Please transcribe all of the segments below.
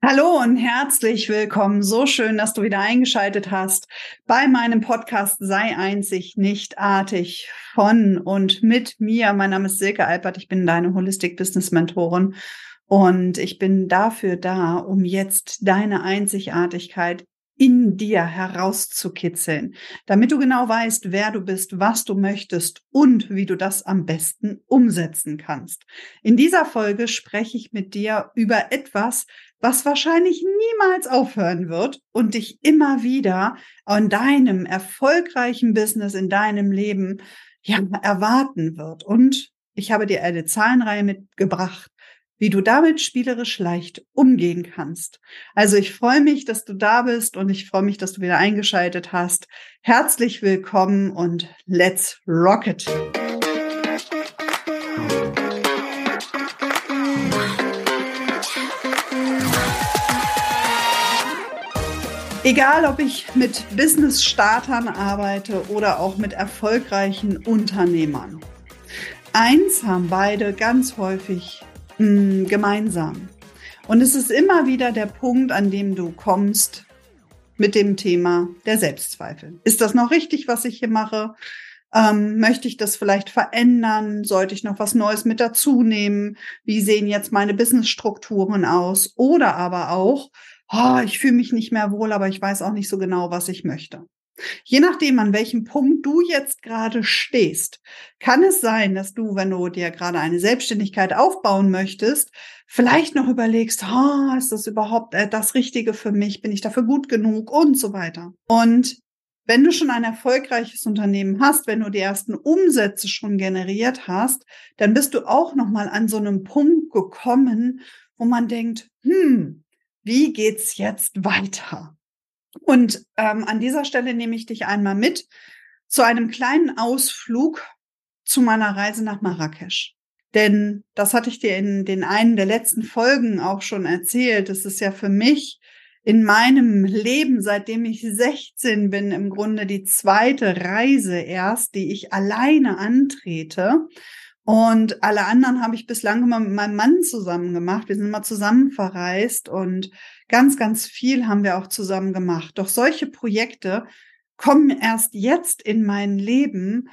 Hallo und herzlich willkommen. So schön, dass du wieder eingeschaltet hast bei meinem Podcast Sei einzig, nicht artig von und mit mir. Mein Name ist Silke Alpert. Ich bin deine Holistic Business Mentorin und ich bin dafür da, um jetzt deine Einzigartigkeit in dir herauszukitzeln, damit du genau weißt, wer du bist, was du möchtest und wie du das am besten umsetzen kannst. In dieser Folge spreche ich mit dir über etwas, was wahrscheinlich niemals aufhören wird und dich immer wieder an deinem erfolgreichen Business, in deinem Leben, ja, erwarten wird. Und ich habe dir eine Zahlenreihe mitgebracht, wie du damit spielerisch leicht umgehen kannst. Also ich freue mich, dass du da bist und ich freue mich, dass du wieder eingeschaltet hast. Herzlich willkommen und let's rock Egal, ob ich mit Business-Startern arbeite oder auch mit erfolgreichen Unternehmern. Eins haben beide ganz häufig mh, mm, gemeinsam. Und es ist immer wieder der Punkt, an dem du kommst mit dem Thema der Selbstzweifel. Ist das noch richtig, was ich hier mache? Ähm, möchte ich das vielleicht verändern? Sollte ich noch was Neues mit dazu nehmen? Wie sehen jetzt meine Businessstrukturen aus? Oder aber auch, oh, ich fühle mich nicht mehr wohl, aber ich weiß auch nicht so genau, was ich möchte. Je nachdem, an welchem Punkt du jetzt gerade stehst, kann es sein, dass du, wenn du dir gerade eine Selbstständigkeit aufbauen möchtest, vielleicht noch überlegst, oh, ist das überhaupt äh, das Richtige für mich? Bin ich dafür gut genug? Und so weiter. Und wenn du schon ein erfolgreiches Unternehmen hast, wenn du die ersten Umsätze schon generiert hast, dann bist du auch noch mal an so einem Punkt gekommen, wo man denkt, hm, wie geht's jetzt weiter? Und ähm, an dieser Stelle nehme ich dich einmal mit zu einem kleinen Ausflug zu meiner Reise nach Marrakesch. Denn das hatte ich dir in den einen der letzten Folgen auch schon erzählt. Es ist ja für mich in meinem Leben, seitdem ich 16 bin, im Grunde die zweite Reise erst, die ich alleine antrete. Und alle anderen habe ich bislang immer mit meinem Mann zusammen gemacht. Wir sind immer zusammen verreist und ganz, ganz viel haben wir auch zusammen gemacht. Doch solche Projekte kommen erst jetzt in mein Leben,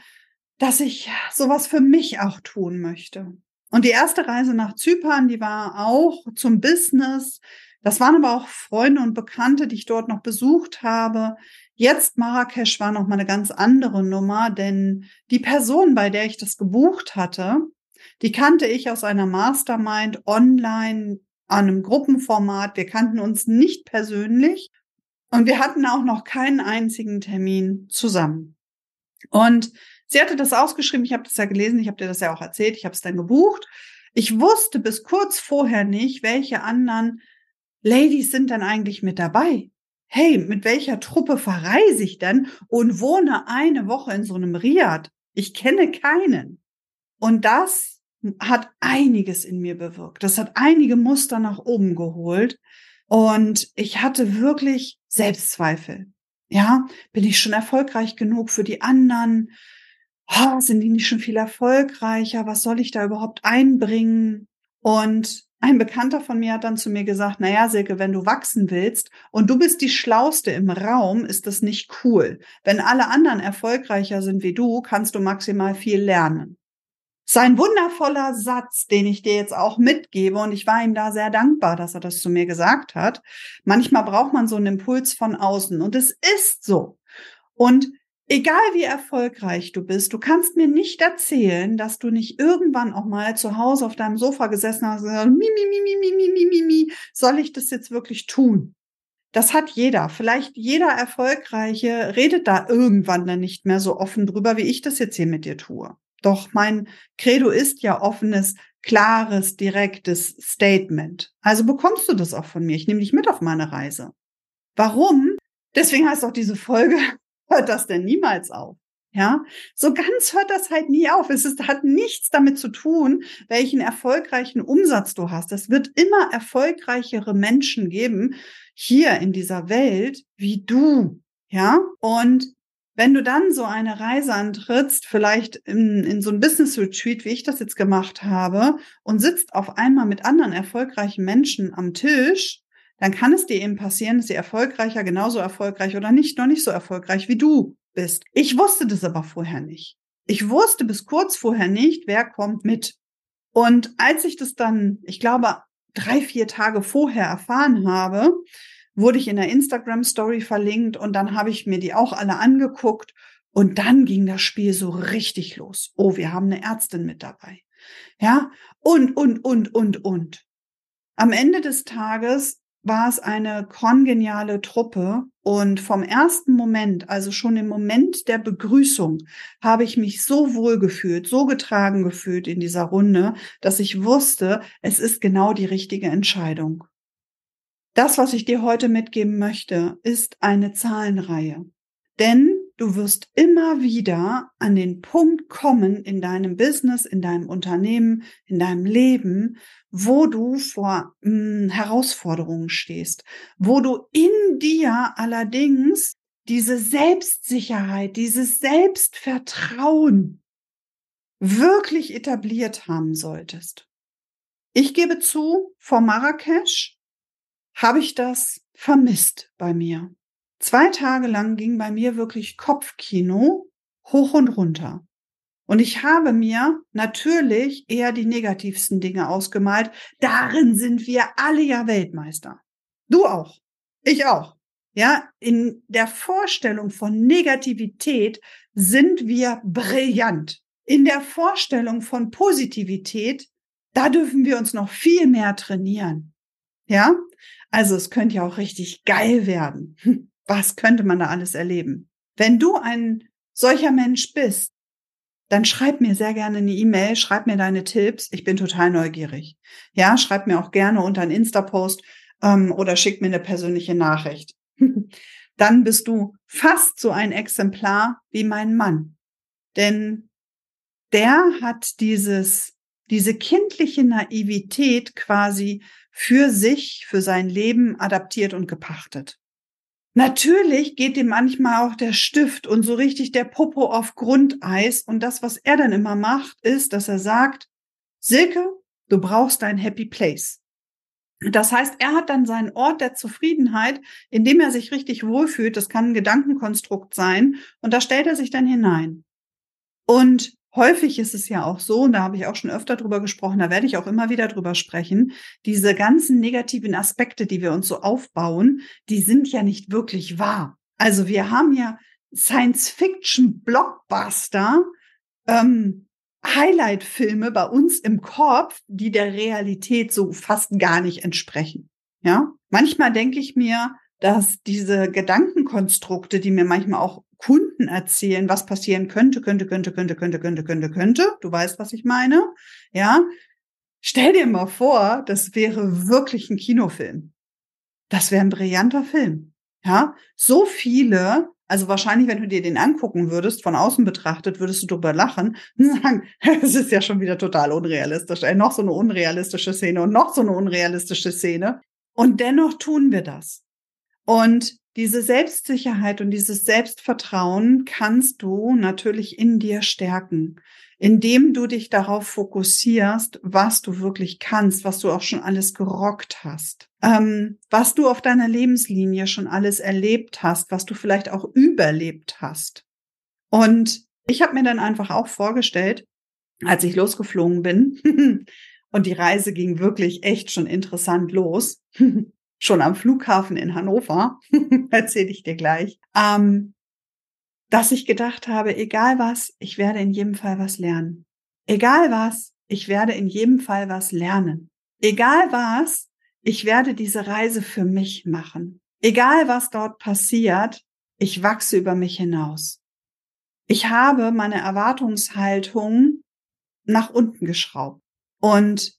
dass ich sowas für mich auch tun möchte. Und die erste Reise nach Zypern, die war auch zum Business. Das waren aber auch Freunde und Bekannte, die ich dort noch besucht habe. Jetzt Marrakesch war noch mal eine ganz andere Nummer, denn die Person, bei der ich das gebucht hatte, die kannte ich aus einer Mastermind online an einem Gruppenformat. Wir kannten uns nicht persönlich und wir hatten auch noch keinen einzigen Termin zusammen. Und sie hatte das ausgeschrieben, ich habe das ja gelesen, ich habe dir das ja auch erzählt, ich habe es dann gebucht. Ich wusste bis kurz vorher nicht, welche anderen Ladies sind dann eigentlich mit dabei hey, mit welcher Truppe verreise ich denn und wohne eine Woche in so einem Riad? Ich kenne keinen. Und das hat einiges in mir bewirkt. Das hat einige Muster nach oben geholt. Und ich hatte wirklich Selbstzweifel. Ja, bin ich schon erfolgreich genug für die anderen? Oh, sind die nicht schon viel erfolgreicher? Was soll ich da überhaupt einbringen? Und ein Bekannter von mir hat dann zu mir gesagt, naja, Silke, wenn du wachsen willst und du bist die Schlauste im Raum, ist das nicht cool. Wenn alle anderen erfolgreicher sind wie du, kannst du maximal viel lernen. Sein wundervoller Satz, den ich dir jetzt auch mitgebe, und ich war ihm da sehr dankbar, dass er das zu mir gesagt hat. Manchmal braucht man so einen Impuls von außen und es ist so. Und Egal wie erfolgreich du bist, du kannst mir nicht erzählen, dass du nicht irgendwann auch mal zu Hause auf deinem Sofa gesessen hast und gesagt, mi, mi, mi, mi, mi, mi, mi, mi, soll ich das jetzt wirklich tun? Das hat jeder. Vielleicht jeder Erfolgreiche redet da irgendwann dann nicht mehr so offen drüber, wie ich das jetzt hier mit dir tue. Doch mein Credo ist ja offenes, klares, direktes Statement. Also bekommst du das auch von mir. Ich nehme dich mit auf meine Reise. Warum? Deswegen heißt auch diese Folge hört das denn niemals auf. Ja, so ganz hört das halt nie auf. Es ist, hat nichts damit zu tun, welchen erfolgreichen Umsatz du hast. Es wird immer erfolgreichere Menschen geben hier in dieser Welt wie du. Ja, und wenn du dann so eine Reise antrittst, vielleicht in, in so ein Business Retreat, wie ich das jetzt gemacht habe, und sitzt auf einmal mit anderen erfolgreichen Menschen am Tisch, dann kann es dir eben passieren, dass sie erfolgreicher, genauso erfolgreich oder nicht, noch nicht so erfolgreich wie du bist. Ich wusste das aber vorher nicht. Ich wusste bis kurz vorher nicht, wer kommt mit. Und als ich das dann, ich glaube, drei, vier Tage vorher erfahren habe, wurde ich in der Instagram Story verlinkt und dann habe ich mir die auch alle angeguckt und dann ging das Spiel so richtig los. Oh, wir haben eine Ärztin mit dabei. Ja, und, und, und, und, und. Am Ende des Tages war es eine kongeniale Truppe und vom ersten Moment, also schon im Moment der Begrüßung, habe ich mich so wohl gefühlt, so getragen gefühlt in dieser Runde, dass ich wusste, es ist genau die richtige Entscheidung. Das, was ich dir heute mitgeben möchte, ist eine Zahlenreihe. Denn du wirst immer wieder an den Punkt kommen in deinem Business, in deinem Unternehmen, in deinem Leben, wo du vor mh, hm, Herausforderungen stehst, wo du in dir allerdings diese Selbstsicherheit, dieses Selbstvertrauen wirklich etabliert haben solltest. Ich gebe zu, vor Marrakesch habe ich das vermisst bei mir. Zwei Tage lang ging bei mir wirklich Kopfkino hoch und runter. Und ich habe mir natürlich eher die negativsten Dinge ausgemalt. Darin sind wir alle ja Weltmeister. Du auch. Ich auch. Ja, in der Vorstellung von Negativität sind wir brillant. In der Vorstellung von Positivität, da dürfen wir uns noch viel mehr trainieren. Ja, also es könnte ja auch richtig geil werden. Was könnte man da alles erleben? Wenn du ein solcher Mensch bist, dann schreib mir sehr gerne eine E-Mail, schreib mir deine Tipps. Ich bin total neugierig. Ja, schreib mir auch gerne unter einen Insta-Post ähm, oder schick mir eine persönliche Nachricht. dann bist du fast so ein Exemplar wie mein Mann. Denn der hat dieses, diese kindliche Naivität quasi für sich, für sein Leben adaptiert und gepachtet. Natürlich geht ihm manchmal auch der Stift und so richtig der Popo auf Grundeis. Und das, was er dann immer macht, ist, dass er sagt, Silke, du brauchst dein Happy Place. Das heißt, er hat dann seinen Ort der Zufriedenheit, in dem er sich richtig wohlfühlt. Das kann ein Gedankenkonstrukt sein. Und da stellt er sich dann hinein. Und häufig ist es ja auch so, und da habe ich auch schon öfter drüber gesprochen, da werde ich auch immer wieder drüber sprechen, diese ganzen negativen Aspekte, die wir uns so aufbauen, die sind ja nicht wirklich wahr. Also wir haben ja Science-Fiction-Blockbuster, ähm, Highlight-Filme bei uns im Kopf, die der Realität so fast gar nicht entsprechen. Ja, manchmal denke ich mir, dass diese Gedankenkonstrukte, die mir manchmal auch Kunden erzählen, was passieren könnte, könnte, könnte, könnte, könnte, könnte, könnte, könnte. Du weißt, was ich meine. Ja. Stell dir mal vor, das wäre wirklich ein Kinofilm. Das wäre ein brillanter Film. Ja. So viele, also wahrscheinlich, wenn du dir den angucken würdest, von außen betrachtet, würdest du drüber lachen und sagen, es ist ja schon wieder total unrealistisch. Ey, noch so eine unrealistische Szene und noch so eine unrealistische Szene. Und dennoch tun wir das. Und diese Selbstsicherheit und dieses Selbstvertrauen kannst du natürlich in dir stärken, indem du dich darauf fokussierst, was du wirklich kannst, was du auch schon alles gerockt hast, ähm, was du auf deiner Lebenslinie schon alles erlebt hast, was du vielleicht auch überlebt hast. Und ich habe mir dann einfach auch vorgestellt, als ich losgeflogen bin, und die Reise ging wirklich echt schon interessant los schon am Flughafen in Hannover, erzähle ich dir gleich, ähm, dass ich gedacht habe, egal was, ich werde in jedem Fall was lernen. Egal was, ich werde in jedem Fall was lernen. Egal was, ich werde diese Reise für mich machen. Egal was dort passiert, ich wachse über mich hinaus. Ich habe meine Erwartungshaltung nach unten geschraubt. Und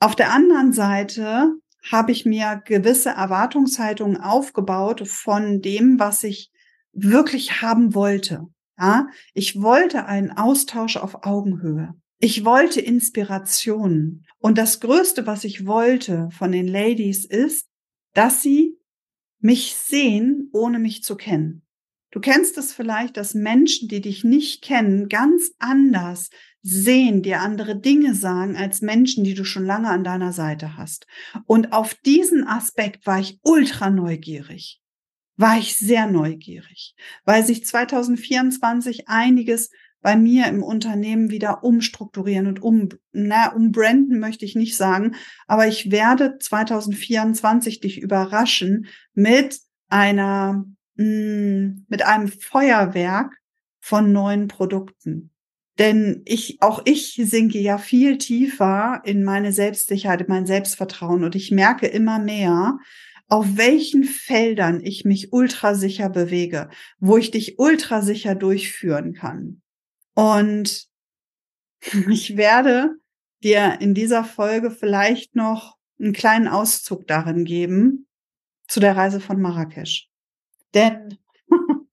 auf der anderen Seite habe ich mir gewisse Erwartungshaltungen aufgebaut von dem, was ich wirklich haben wollte. Ja, ich wollte einen Austausch auf Augenhöhe. Ich wollte Inspirationen. Und das Größte, was ich wollte von den Ladies ist, dass sie mich sehen, ohne mich zu kennen. Du kennst es vielleicht, dass Menschen, die dich nicht kennen, ganz anders sehen, dir andere Dinge sagen als Menschen, die du schon lange an deiner Seite hast. Und auf diesen Aspekt war ich ultra neugierig. War ich sehr neugierig, weil sich 2024 einiges bei mir im Unternehmen wieder umstrukturieren und um, na, umbranden möchte ich nicht sagen, aber ich werde 2024 dich überraschen mit einer, mh, mm, mit einem Feuerwerk von neuen Produkten. Denn ich, auch ich sinke ja viel tiefer in meine Selbstsicherheit, in mein Selbstvertrauen und ich merke immer mehr, auf welchen Feldern ich mich ultrasicher bewege, wo ich dich ultrasicher durchführen kann. Und ich werde dir in dieser Folge vielleicht noch einen kleinen Auszug darin geben zu der Reise von Marrakesch. Denn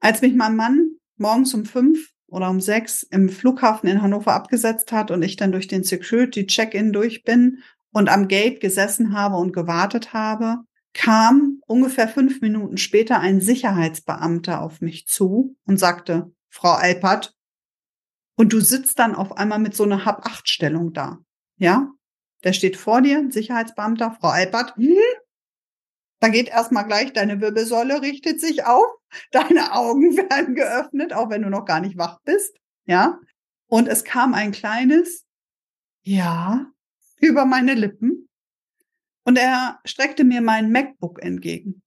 als mich mein Mann morgens um fünf oder um sechs im Flughafen in Hannover abgesetzt hat und ich dann durch den Security Check-in durch bin und am Gate gesessen habe und gewartet habe, kam ungefähr fünf Minuten später ein Sicherheitsbeamter auf mich zu und sagte, Frau Alpert, und du sitzt dann auf einmal mit so einer Hab-Acht-Stellung da. Ja? Der steht vor dir, Sicherheitsbeamter, Frau Alpert. Da geht erstmal gleich, deine Wirbelsäule richtet sich auf, deine Augen werden geöffnet, auch wenn du noch gar nicht wach bist. Ja? Und es kam ein kleines Ja über meine Lippen. Und er streckte mir mein MacBook entgegen.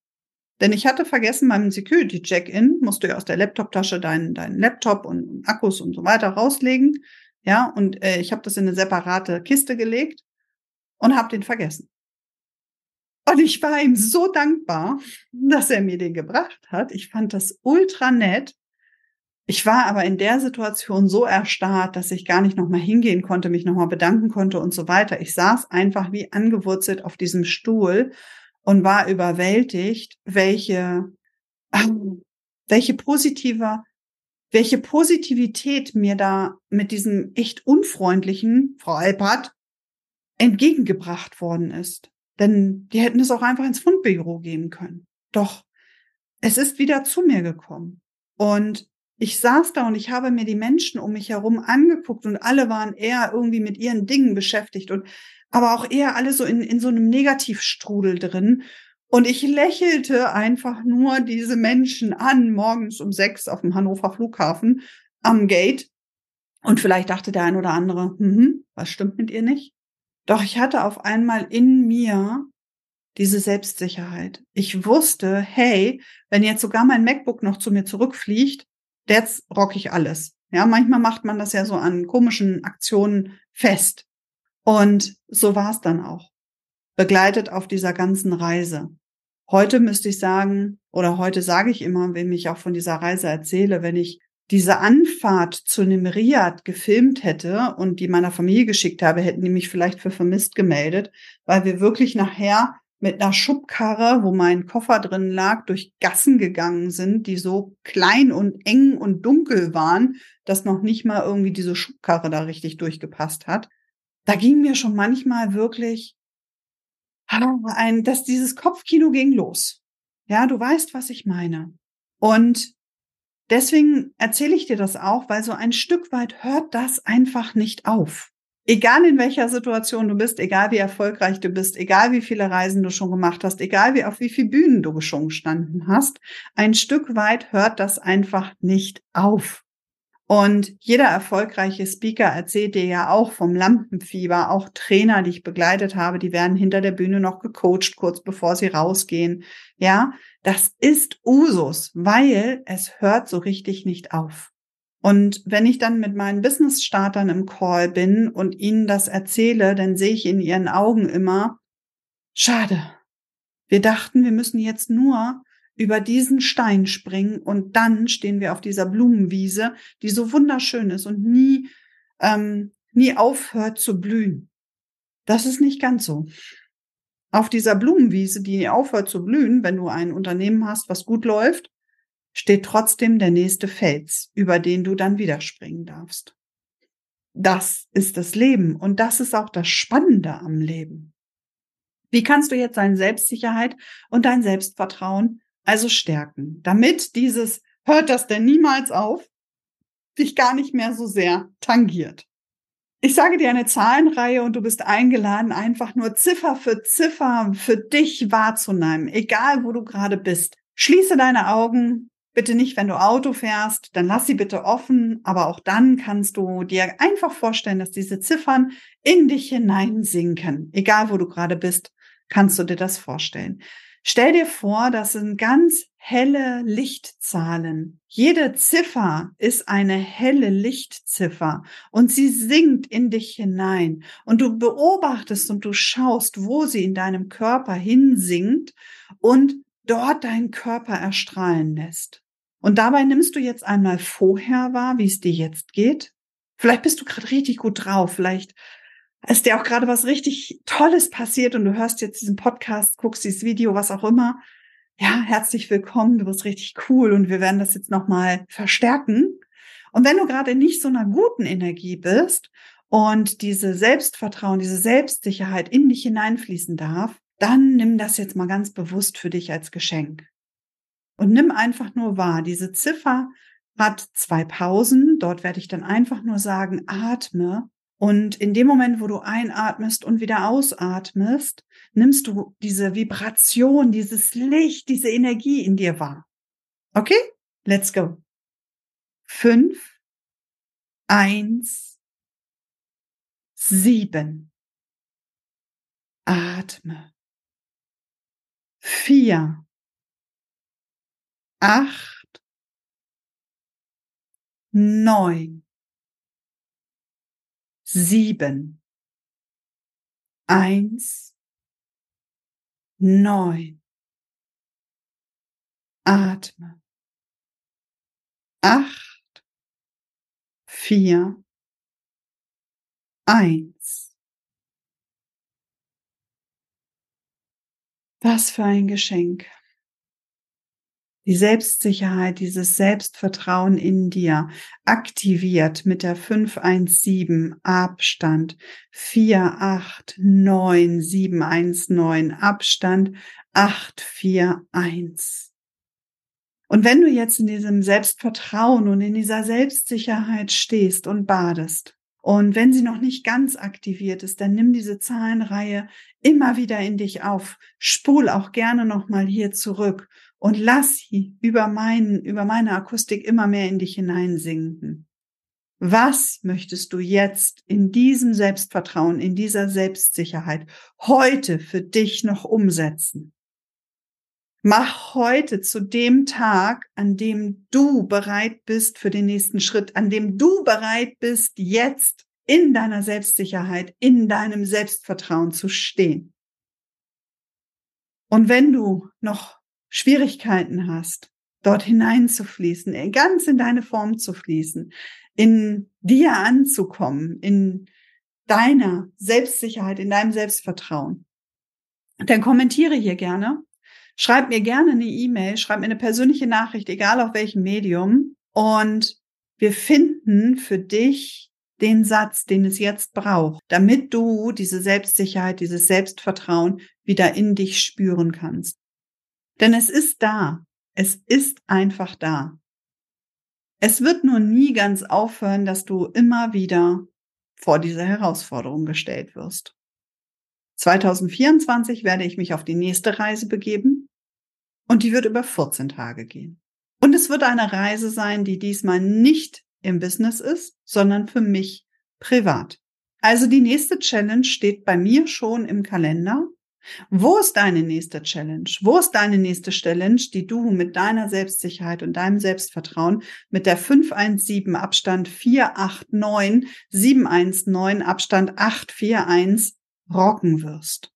Denn ich hatte vergessen, beim Security-Check-In musst du ja aus der Laptop-Tasche deinen, deinen Laptop und Akkus und so weiter rauslegen. Ja, und äh, ich habe das in eine separate Kiste gelegt und habe den vergessen. Und ich war ihm so dankbar, dass er mir den gebracht hat. Ich fand das ultra nett. Ich war aber in der Situation so erstarrt, dass ich gar nicht nochmal hingehen konnte, mich nochmal bedanken konnte und so weiter. Ich saß einfach wie angewurzelt auf diesem Stuhl und war überwältigt, welche, welche positive, welche Positivität mir da mit diesem echt unfreundlichen Frau Alpert entgegengebracht worden ist. Denn die hätten es auch einfach ins Fundbüro geben können. Doch es ist wieder zu mir gekommen. Und ich saß da und ich habe mir die Menschen um mich herum angeguckt und alle waren eher irgendwie mit ihren Dingen beschäftigt und aber auch eher alle so in, in so einem Negativstrudel drin. Und ich lächelte einfach nur diese Menschen an, morgens um sechs auf dem Hannover Flughafen am Gate. Und vielleicht dachte der ein oder andere, hm, was stimmt mit ihr nicht? Doch ich hatte auf einmal in mir diese Selbstsicherheit. Ich wusste, hey, wenn jetzt sogar mein MacBook noch zu mir zurückfliegt, jetzt rock ich alles. Ja, manchmal macht man das ja so an komischen Aktionen fest. Und so war es dann auch. Begleitet auf dieser ganzen Reise. Heute müsste ich sagen, oder heute sage ich immer, wenn ich auch von dieser Reise erzähle, wenn ich diese Anfahrt zu einem Riad gefilmt hätte und die meiner Familie geschickt habe, hätten die mich vielleicht für vermisst gemeldet, weil wir wirklich nachher mit einer Schubkarre, wo mein Koffer drin lag, durch Gassen gegangen sind, die so klein und eng und dunkel waren, dass noch nicht mal irgendwie diese Schubkarre da richtig durchgepasst hat da ging mir schon manchmal wirklich ein, dass dieses Kopfkino ging los. Ja, du weißt, was ich meine. Und deswegen erzähle ich dir das auch, weil so ein Stück weit hört das einfach nicht auf. Egal in welcher Situation du bist, egal wie erfolgreich du bist, egal wie viele Reisen du schon gemacht hast, egal wie auf wie viel Bühnen du schon gestanden hast, ein Stück weit hört das einfach nicht auf. Und jeder erfolgreiche Speaker erzählt dir ja auch vom Lampenfieber. Auch Trainer, die ich begleitet habe, die werden hinter der Bühne noch gecoacht, kurz bevor sie rausgehen. Ja, das ist Usus, weil es hört so richtig nicht auf. Und wenn ich dann mit meinen Business-Startern im Call bin und ihnen das erzähle, dann sehe ich in ihren Augen immer, schade. Wir dachten, wir müssen jetzt nur über diesen Stein springen und dann stehen wir auf dieser Blumenwiese, die so wunderschön ist und nie, ähm, nie aufhört zu blühen. Das ist nicht ganz so. Auf dieser Blumenwiese, die aufhört zu blühen, wenn du ein Unternehmen hast, was gut läuft, steht trotzdem der nächste Fels, über den du dann wieder springen darfst. Das ist das Leben und das ist auch das Spannende am Leben. Wie kannst du jetzt deine Selbstsicherheit und dein Selbstvertrauen also stärken, damit dieses hört das denn niemals auf dich gar nicht mehr so sehr tangiert. Ich sage dir eine Zahlenreihe und du bist eingeladen, einfach nur Ziffer für Ziffer für dich wahrzunehmen, egal wo du gerade bist. Schließe deine Augen, bitte nicht, wenn du Auto fährst, dann lass sie bitte offen, aber auch dann kannst du dir einfach vorstellen, dass diese Ziffern in dich hineinsinken. Egal wo du gerade bist, kannst du dir das vorstellen. Stell dir vor, das sind ganz helle Lichtzahlen. Jede Ziffer ist eine helle Lichtziffer und sie sinkt in dich hinein und du beobachtest und du schaust, wo sie in deinem Körper hinsinkt und dort deinen Körper erstrahlen lässt. Und dabei nimmst du jetzt einmal vorher wahr, wie es dir jetzt geht. Vielleicht bist du gerade richtig gut drauf, vielleicht ist dir auch gerade was richtig Tolles passiert und du hörst jetzt diesen Podcast, guckst dieses Video, was auch immer. Ja, herzlich willkommen, du bist richtig cool und wir werden das jetzt nochmal verstärken. Und wenn du gerade nicht so einer guten Energie bist und diese Selbstvertrauen, diese Selbstsicherheit in dich hineinfließen darf, dann nimm das jetzt mal ganz bewusst für dich als Geschenk. Und nimm einfach nur wahr, diese Ziffer hat zwei Pausen. Dort werde ich dann einfach nur sagen, atme und in dem Moment, wo du einatmest und wieder ausatmest, nimmst du diese Vibration, dieses Licht, diese Energie in dir wahr. Okay? Let's go. Fünf, eins, sieben. Atme. Vier, acht, neun sieben, eins, neun. Atme. Acht, vier, eins. Was für ein Geschenk die Selbstsicherheit, dieses Selbstvertrauen in dir aktiviert mit der 517 Abstand 489719 Abstand 841. Und wenn du jetzt in diesem Selbstvertrauen und in dieser Selbstsicherheit stehst und badest, und wenn sie noch nicht ganz aktiviert ist, dann nimm diese Zahlenreihe immer wieder in dich auf. Spul auch gerne nochmal hier zurück und lass sie über meinen, über meine Akustik immer mehr in dich hineinsinken. Was möchtest du jetzt in diesem Selbstvertrauen, in dieser Selbstsicherheit heute für dich noch umsetzen? Mach heute zu dem Tag, an dem du bereit bist für den nächsten Schritt, an dem du bereit bist, jetzt in deiner Selbstsicherheit, in deinem Selbstvertrauen zu stehen. Und wenn du noch Schwierigkeiten hast, dort hineinzufließen, ganz in deine Form zu fließen, in dir anzukommen, in deiner Selbstsicherheit, in deinem Selbstvertrauen, dann kommentiere hier gerne. Schreib mir gerne eine E-Mail, schreib mir eine persönliche Nachricht, egal auf welchem Medium. Und wir finden für dich den Satz, den es jetzt braucht, damit du diese Selbstsicherheit, dieses Selbstvertrauen wieder in dich spüren kannst. Denn es ist da. Es ist einfach da. Es wird nur nie ganz aufhören, dass du immer wieder vor diese Herausforderung gestellt wirst. 2024 werde ich mich auf die nächste Reise begeben und die wird über 14 Tage gehen. Und es wird eine Reise sein, die diesmal nicht im Business ist, sondern für mich privat. Also die nächste Challenge steht bei mir schon im Kalender wo ist deine nächste Challenge? Wo ist deine nächste Challenge, die du mit deiner Selbstsicherheit und deinem Selbstvertrauen mit der 517 Abstand 489 719 Abstand 841 rocken wirst?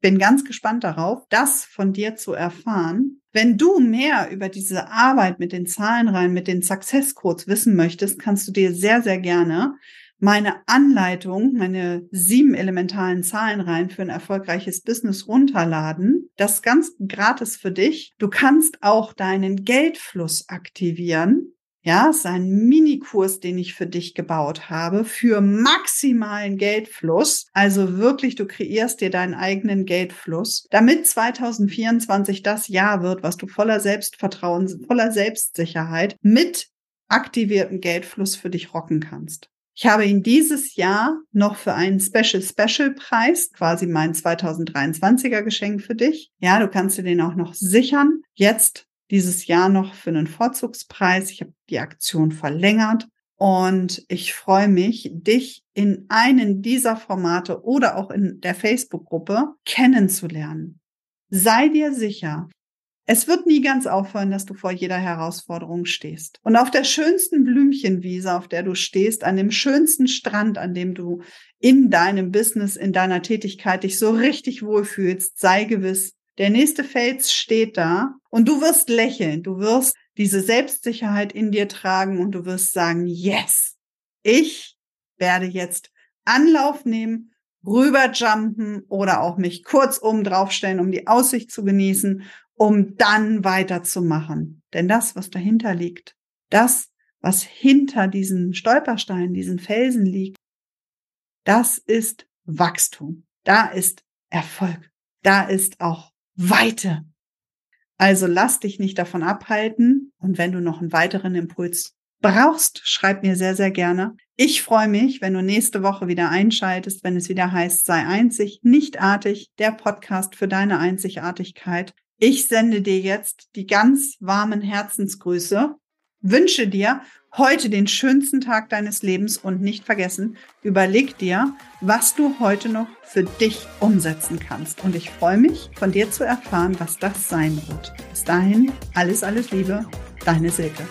Bin ganz gespannt darauf, das von dir zu erfahren. Wenn du mehr über diese Arbeit mit den Zahlenreihen, mit den Success Codes wissen möchtest, kannst du dir sehr, sehr gerne meine Anleitung, meine sieben elementaren Zahlenreihen für ein erfolgreiches Business runterladen. Das ganz gratis für dich. Du kannst auch deinen Geldfluss aktivieren. Ja, ist ein Minikurs, den ich für dich gebaut habe, für maximalen Geldfluss. Also wirklich, du kreierst dir deinen eigenen Geldfluss, damit 2024 das Jahr wird, was du voller Selbstvertrauen, voller Selbstsicherheit mit aktivierten Geldfluss für dich rocken kannst. Ich habe ihn dieses Jahr noch für einen Special Special Preis, quasi mein 2023er Geschenk für dich. Ja, du kannst dir den auch noch sichern. Jetzt dieses Jahr noch für einen Vorzugspreis. Ich habe die Aktion verlängert und ich freue mich, dich in einen dieser Formate oder auch in der Facebook-Gruppe kennenzulernen. Sei dir sicher, es wird nie ganz aufhören, dass du vor jeder Herausforderung stehst. Und auf der schönsten Blümchenwiese, auf der du stehst, an dem schönsten Strand, an dem du in deinem Business, in deiner Tätigkeit dich so richtig wohlfühlst, sei gewiss, der nächste Fels steht da und du wirst lächeln, du wirst diese Selbstsicherheit in dir tragen und du wirst sagen, yes, ich werde jetzt Anlauf nehmen, rüberjumpen oder auch mich kurzum draufstellen, um die Aussicht zu genießen um dann weiterzumachen. Denn das, was dahinter liegt, das, was hinter diesen Stolpersteinen, diesen Felsen liegt, das ist Wachstum. Da ist Erfolg. Da ist auch Weite. Also lass dich nicht davon abhalten. Und wenn du noch einen weiteren Impuls brauchst, schreib mir sehr, sehr gerne. Ich freue mich, wenn du nächste Woche wieder einschaltest, wenn es wieder heißt, sei einzig, nicht artig, der Podcast für deine Einzigartigkeit. Ich sende dir jetzt die ganz warmen Herzensgrüße, wünsche dir heute den schönsten Tag deines Lebens und nicht vergessen, überleg dir, was du heute noch für dich umsetzen kannst. Und ich freue mich, von dir zu erfahren, was das sein wird. Bis dahin, alles, alles Liebe, deine Silke.